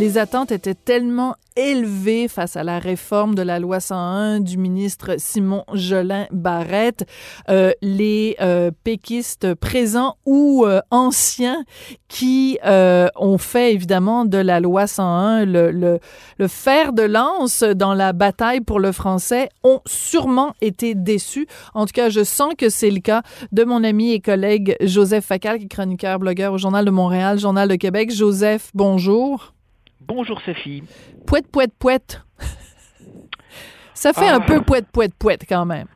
Les attentes étaient tellement élevées face à la réforme de la loi 101 du ministre Simon Jolin Barrette. Euh, les euh, péquistes présents ou euh, anciens qui ont fait évidemment de la loi 101 le, le, le fer de lance dans la bataille pour le français ont sûrement été déçus. En tout cas, je sens que c'est le cas de mon ami et collègue Joseph Facal, qui est chroniqueur, blogueur au Journal de Montréal, Journal de Québec. Joseph, bonjour. Bonjour Sophie. Pouette, pouette, pouette. Ça fait Ah. un peu pouette, pouette, pouette quand même.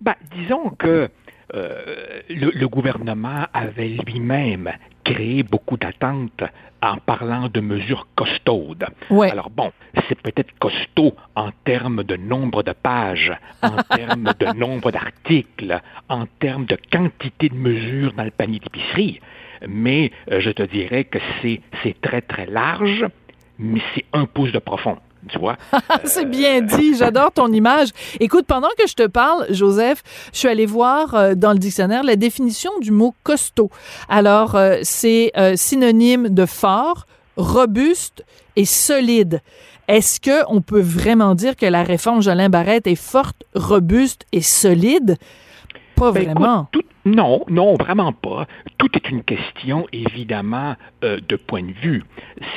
Ben, disons que euh, le, le gouvernement avait lui-même créé beaucoup d'attentes en parlant de mesures costaudes. Ouais. Alors bon, c'est peut-être costaud en termes de nombre de pages, en termes de nombre d'articles, en termes de quantité de mesures dans le panier d'épicerie, mais euh, je te dirais que c'est c'est très très large, mais c'est un pouce de profond. Tu vois? C'est bien dit, j'adore ton image. Écoute, pendant que je te parle, Joseph, je suis allée voir euh, dans le dictionnaire la définition du mot costaud. Alors, euh, c'est euh, synonyme de fort, robuste et solide. Est-ce que on peut vraiment dire que la réforme Jolin Barrette est forte, robuste et solide? Pas Ben, vraiment. écoute, tout- non, non, vraiment pas. Tout est une question, évidemment, euh, de point de vue.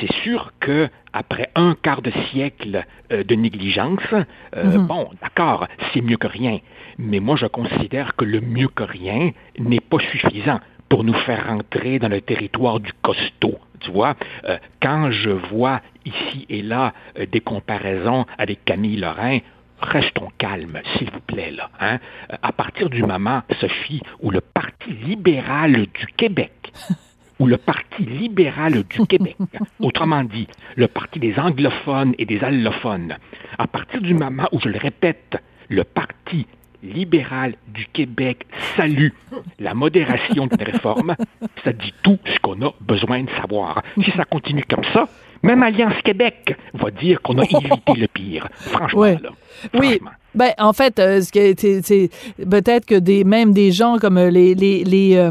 C'est sûr que après un quart de siècle euh, de négligence, euh, Mhm. bon, d'accord, c'est mieux que rien. Mais moi, je considère que le mieux que rien n'est pas suffisant pour nous faire rentrer dans le territoire du costaud. Tu vois, Euh, quand je vois ici et là euh, des comparaisons avec Camille Lorrain, restons calmes, s'il vous plaît, là. Hein? À partir du moment, Sophie, où le Parti libéral du Québec, ou le Parti libéral du Québec, autrement dit, le Parti des anglophones et des allophones, à partir du moment où, je le répète, le Parti libéral du Québec salue la modération d'une réforme, ça dit tout ce qu'on a besoin de savoir. Si ça continue comme ça, même Alliance Québec va dire qu'on a évité le pire. Franchement, Ouais. là. Oui. Ben, en fait, euh, c'est peut-être que des même des gens comme euh, les les, les euh,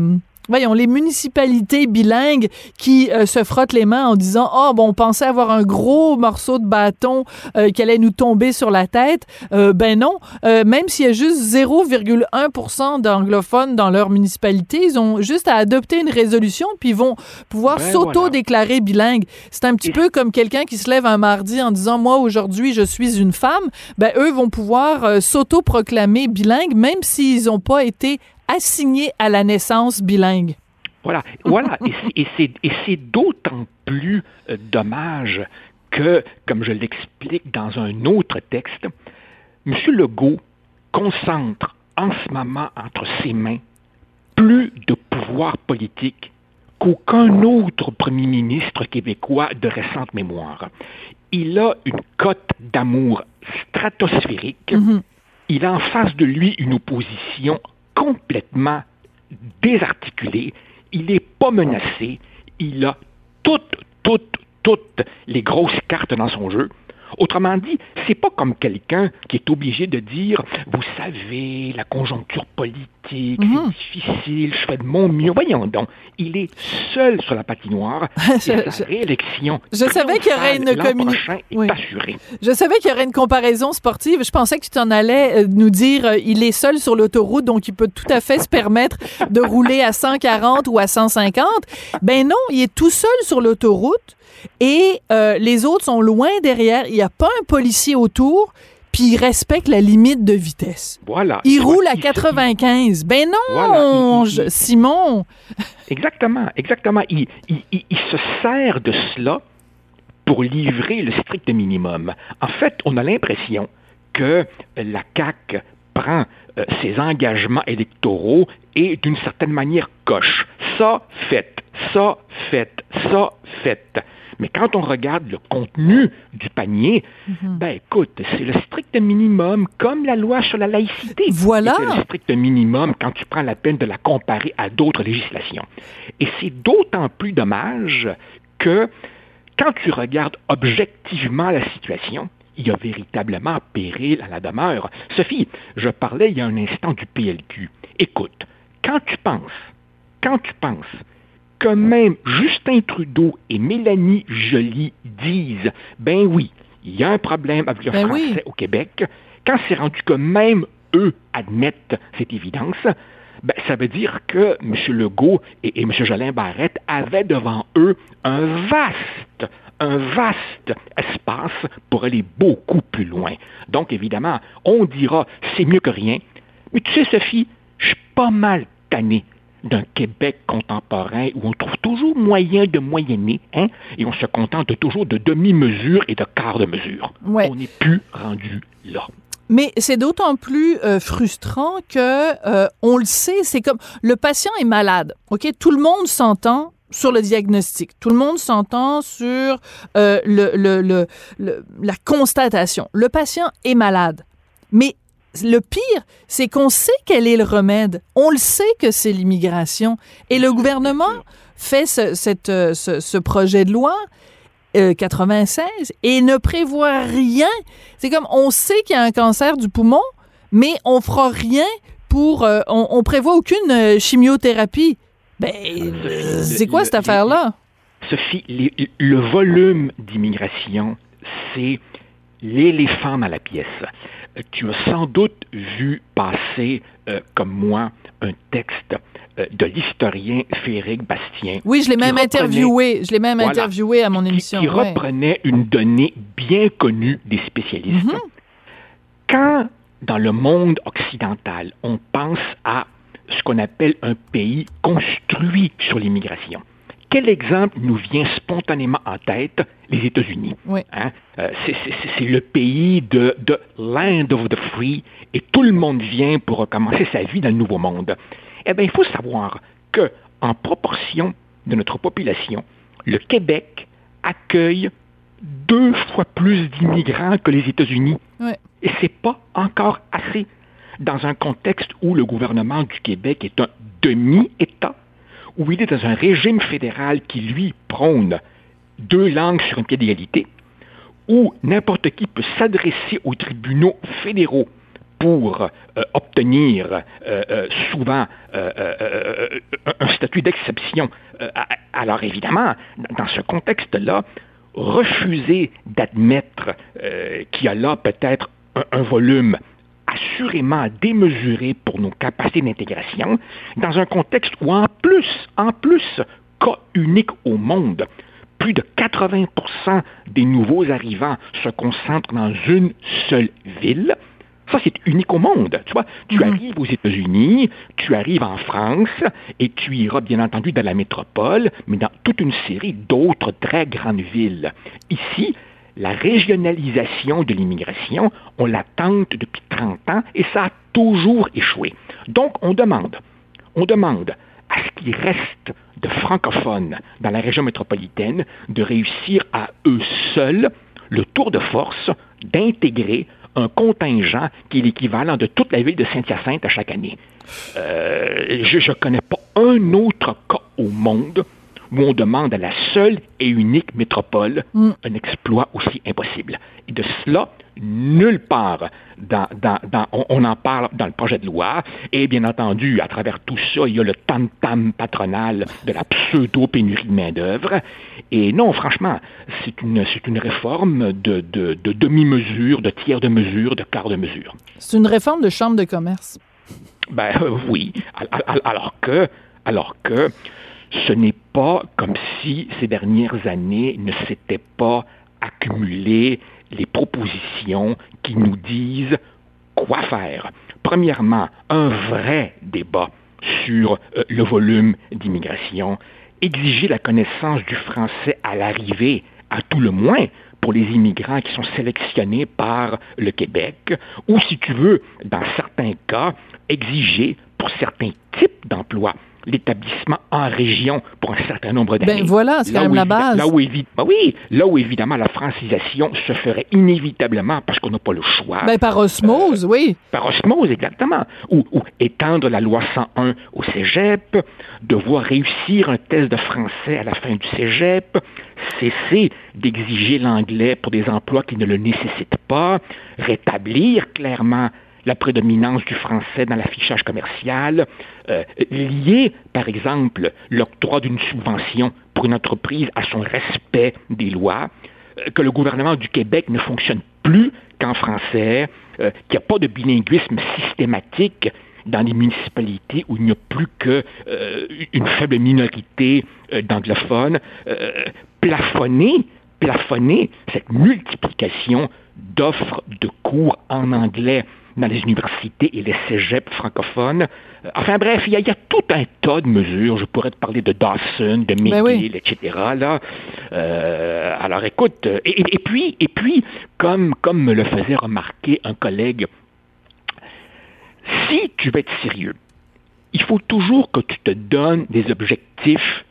voyons les municipalités bilingues qui euh, se frottent les mains en disant oh bon on pensait avoir un gros morceau de bâton euh, qui allait nous tomber sur la tête. Euh, ben non Euh, même s'il y a juste 0,1% d'anglophones dans leur municipalité ils ont juste à adopter une résolution puis ils vont pouvoir Ben s'auto-déclarer bilingue. C'est un petit Et- peu comme quelqu'un qui se lève un mardi en disant moi aujourd'hui je suis une femme. Ben eux vont pouvoir euh, s'auto-proclamer bilingue même s'ils n'ont pas été assignés à la naissance bilingue. Voilà, voilà. Et c'est- d'autant plus euh, dommage que, comme je l'explique dans un autre texte, M. Legault concentre en ce moment entre ses mains plus de pouvoir politique qu'aucun autre premier ministre québécois de récente mémoire. Il a une cote d'amour stratosphérique. Mhm. Il a en face de lui une opposition complètement désarticulée. Il n'est pas menacé. Il a toutes, toutes, toutes les grosses cartes dans son jeu. Autrement dit, c'est pas comme quelqu'un qui est obligé de dire, vous savez, la conjoncture politique, Mhm. c'est difficile, je fais de mon mieux. Voyons donc, il est seul sur la patinoire. Je- et sa je- réélection je savais qu'il y aurait une l'an communi- prochain est Oui. assurée. Je savais qu'il y aurait une comparaison sportive. Je pensais que tu t'en allais euh, nous dire euh, il est seul sur l'autoroute, donc il peut tout à fait se permettre de rouler à 140 ou à 150. Ben non, il est tout seul sur l'autoroute et euh, les autres sont loin derrière. Il n'y a pas un policier autour, puis il respecte la limite de vitesse. Voilà. Il Tu vois, roule à se- 95. Ben non, Voilà, il- il- je- Simon. Exactement, exactement. Il, se sert de cela pour livrer le strict minimum. En fait, on a l'impression que la CAQ prend euh, ses engagements électoraux et d'une certaine manière coche. Ça, fait, ça, fait, ça, fait. Mais quand on regarde le contenu du panier, ben écoute, c'est le strict minimum, comme la loi sur la laïcité. Voilà. était le strict minimum quand tu prends la peine de la comparer à d'autres législations. Et c'est d'autant plus dommage que quand tu regardes objectivement la situation, il y a véritablement péril à la demeure. Sophie, je parlais il y a un instant du PLQ. Écoute, quand tu penses, quand tu penses que même Justin Trudeau et Mélanie Joly disent, ben oui, il y a un problème avec le Ben français oui. au Québec, quand c'est rendu que même eux admettent cette évidence, ben, ça veut dire que M. Legault et, et M. Jolin Barrette avaient devant eux un vaste, un vaste espace pour aller beaucoup plus loin. Donc, évidemment, on dira c'est mieux que rien. Mais tu sais, Sophie, je suis pas mal tanné d'un Québec contemporain où on trouve toujours moyen de moyenner, hein, et on se contente toujours de demi-mesure et de quart de mesure. Ouais. On n'est plus rendu là. Mais c'est d'autant plus euh, frustrant que euh, on le sait, c'est comme le patient est malade. Ok, tout le monde s'entend sur le diagnostic. Tout le monde s'entend sur euh, le, le, le, le- la constatation. Le patient est malade. Mais le pire, c'est qu'on sait quel est le remède. On le sait que c'est l'immigration. Et le gouvernement fait ce, cette, euh, ce, ce projet de loi euh, 96 et ne prévoit rien. C'est comme on sait qu'il y a un cancer du poumon, mais on fera rien pour. euh, on, on prévoit aucune euh, chimiothérapie. Ben, euh, c'est quoi cette les- affaire-là? Sophie, le volume d'immigration, c'est l'éléphant dans la pièce. Euh, Tu as sans doute vu passer, euh, comme moi, un texte euh, de l'historien Féric Bastien. Oui, je l'ai même interviewé. Je l'ai même Voilà. interviewé à mon émission. Qui, ouais. reprenait une donnée bien connue des spécialistes. Mhm. Quand, dans le monde occidental, on pense à ce qu'on appelle un pays construit sur l'immigration, quel exemple nous vient spontanément en tête? Les États-Unis. Oui. Hein? Euh, c'est- le pays de, de Land of the Free et tout le monde vient pour recommencer sa vie dans le Nouveau Monde. Eh bien, il faut savoir que, en proportion de notre population, le Québec accueille deux fois plus d'immigrants que les États-Unis. Ouais. Et c'est pas encore assez. Dans un contexte où le gouvernement du Québec est un demi-État, où il est dans un régime fédéral qui, lui, prône deux langues sur un pied d'égalité, où n'importe qui peut s'adresser aux tribunaux fédéraux pour euh, obtenir euh, euh, souvent un statut d'exception. Alors évidemment, dans ce contexte-là, refuser d'admettre qu'il y a là peut-être un volume assurément démesuré pour nos capacités d'intégration, dans un contexte où en plus, en plus, cas unique au monde, plus de 80% des nouveaux arrivants se concentrent dans une seule ville. Ça, c'est unique au monde. Tu vois, tu Mhm. arrives aux États-Unis, tu arrives en France, et tu iras bien entendu dans la métropole, mais dans toute une série d'autres très grandes villes. Ici, la régionalisation de l'immigration, on la tente depuis 30 ans et ça a toujours échoué. Donc, on demande, on demande à ce qu'il reste de francophones dans la région métropolitaine de réussir à eux seuls le tour de force d'intégrer un contingent qui est l'équivalent de toute la ville de Saint-Hyacinthe à chaque année. Euh, je ne connais pas un autre cas au monde où on demande à la seule et unique métropole Mm. un exploit aussi impossible. Et de cela, nulle part, dans, dans- dans- on, on en parle dans le projet de loi, et bien entendu, à travers tout ça, il y a le tam-tam patronal de la pseudo-pénurie de main-d'œuvre. Et non, franchement, c'est une, c'est une réforme de, de, de demi-mesure, de tiers de mesure, de quart de mesure. C'est une réforme de chambre de commerce. Ben euh, oui, al- al- alors que, alors que ce n'est pas comme si ces dernières années ne s'étaient pas accumulées les propositions qui nous disent quoi faire. Premièrement, un vrai débat sur euh, le volume d'immigration, exiger la connaissance du français à l'arrivée, à tout le moins, pour les immigrants qui sont sélectionnés par le Québec, ou si tu veux, dans certains cas, exiger pour certains types d'emplois l'établissement en région pour un certain nombre d'années. Ben voilà, c'est quand même la base. Là où, ben oui, là où évidemment la francisation se ferait inévitablement parce qu'on n'a pas le choix. Ben, par osmose, oui. Par osmose, exactement. Ou, ou étendre la loi 101 au cégep, devoir réussir un test de français à la fin du cégep, cesser d'exiger l'anglais pour des emplois qui ne le nécessitent pas, rétablir clairement la prédominance du français dans l'affichage commercial, euh, lier, par exemple, l'octroi d'une subvention pour une entreprise à son respect des lois, euh, que le gouvernement du Québec ne fonctionne plus qu'en français, euh, qu'il n'y a pas de bilinguisme systématique dans les municipalités où il n'y a plus qu'une une faible minorité d'anglophones, plafonner, plafonner cette multiplication d'offres de cours en anglais dans les universités et les cégeps francophones. Euh, enfin bref, il y, a, tout un tas de mesures. Je pourrais te parler de Dawson, de ben McGill, etc. Là. Euh, alors écoute, et, puis, et puis comme, comme me le faisait remarquer un collègue, si tu veux être sérieux, il faut toujours que tu te donnes des objectifs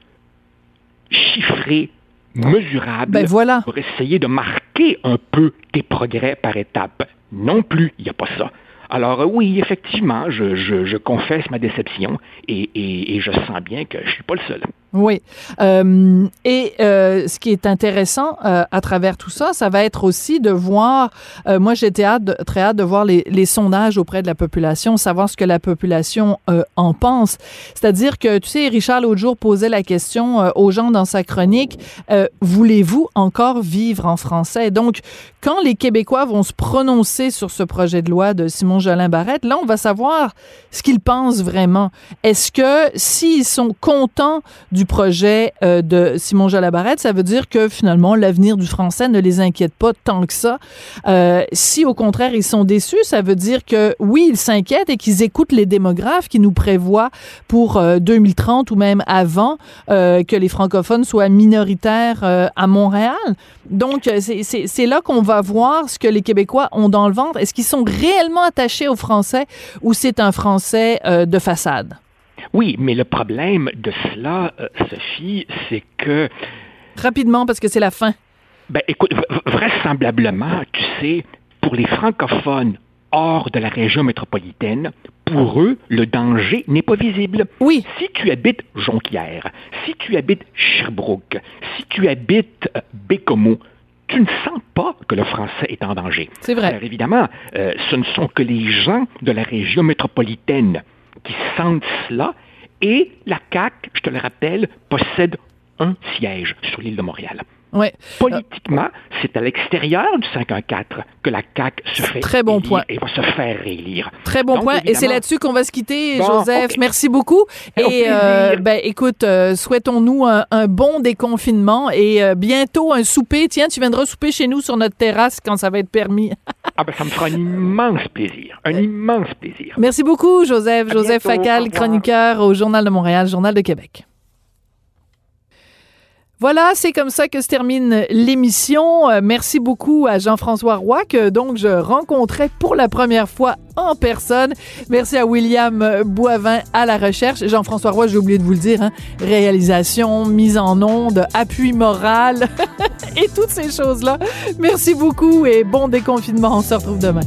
chiffrés, mesurables, ben voilà. pour essayer de marquer un peu tes progrès par étapes. Non plus, il n'y a pas ça. Alors euh, oui, effectivement, je, confesse ma déception et, et, je sens bien que je ne suis pas le seul. Oui. Euh, et euh, ce qui est intéressant euh, à travers tout ça, ça va être aussi de voir, euh, moi j'étais très hâte de voir les, les, sondages auprès de la population, savoir ce que la population euh, en pense. C'est-à-dire que, tu sais, Richard l'autre jour posait la question euh, aux gens dans sa chronique, voulez-vous encore vivre en français? Donc, quand les Québécois vont se prononcer sur ce projet de loi de Simon Jolin Barrette, là, on va savoir ce qu'ils pensent vraiment. Est-ce que s'ils sont contents du projet euh, de Simon Jalabarette, ça veut dire que finalement l'avenir du français ne les inquiète pas tant que ça. Euh, si au contraire ils sont déçus, ça veut dire que oui, ils s'inquiètent et qu'ils écoutent les démographes qui nous prévoient pour 2030 euh, ou même avant que les francophones soient minoritaires à Montréal. Donc c'est là qu'on va voir ce que les Québécois ont dans le ventre. Est-ce qu'ils sont réellement attachés au français ou c'est un français de façade? Oui, mais le problème de cela, euh, Sophie, c'est que... Rapidement, parce que c'est la fin. Ben, écoute, vraisemblablement, tu sais, pour les francophones hors de la région métropolitaine, pour eux, le danger n'est pas visible. Oui. Si tu habites Jonquière, si tu habites Sherbrooke, si tu habites euh, Bécomo, tu ne sens pas que le français est en danger. C'est vrai. Alors évidemment, euh, ce ne sont que les gens de la région métropolitaine qui sentent cela. Et la CAQ, je te le rappelle, possède un siège sur l'île de Montréal. Ouais. Politiquement, c'est à l'extérieur du 514 que la CAQ se fait Très bon point. et va se faire réélire. Très bon point. Et c'est là-dessus qu'on va se quitter, Joseph. Merci beaucoup. Et euh, ben, écoute, euh, souhaitons-nous un, bon déconfinement et euh, bientôt un souper. Tiens, tu viendras souper chez nous sur notre terrasse quand ça va être permis. ah ben, ça me fera un immense plaisir. Un immense plaisir. Merci beaucoup, Joseph. Joseph Facal, chroniqueur au Journal de Montréal, Journal de Québec. Voilà, c'est comme ça que se termine l'émission. Euh, merci beaucoup à Jean-François Roy que donc je rencontrais pour la première fois en personne. Merci à William Boivin à la recherche. Jean-François Roy, j'ai oublié de vous le dire, hein, réalisation, mise en onde, appui moral et toutes ces choses-là. Merci beaucoup et bon déconfinement. On se retrouve demain.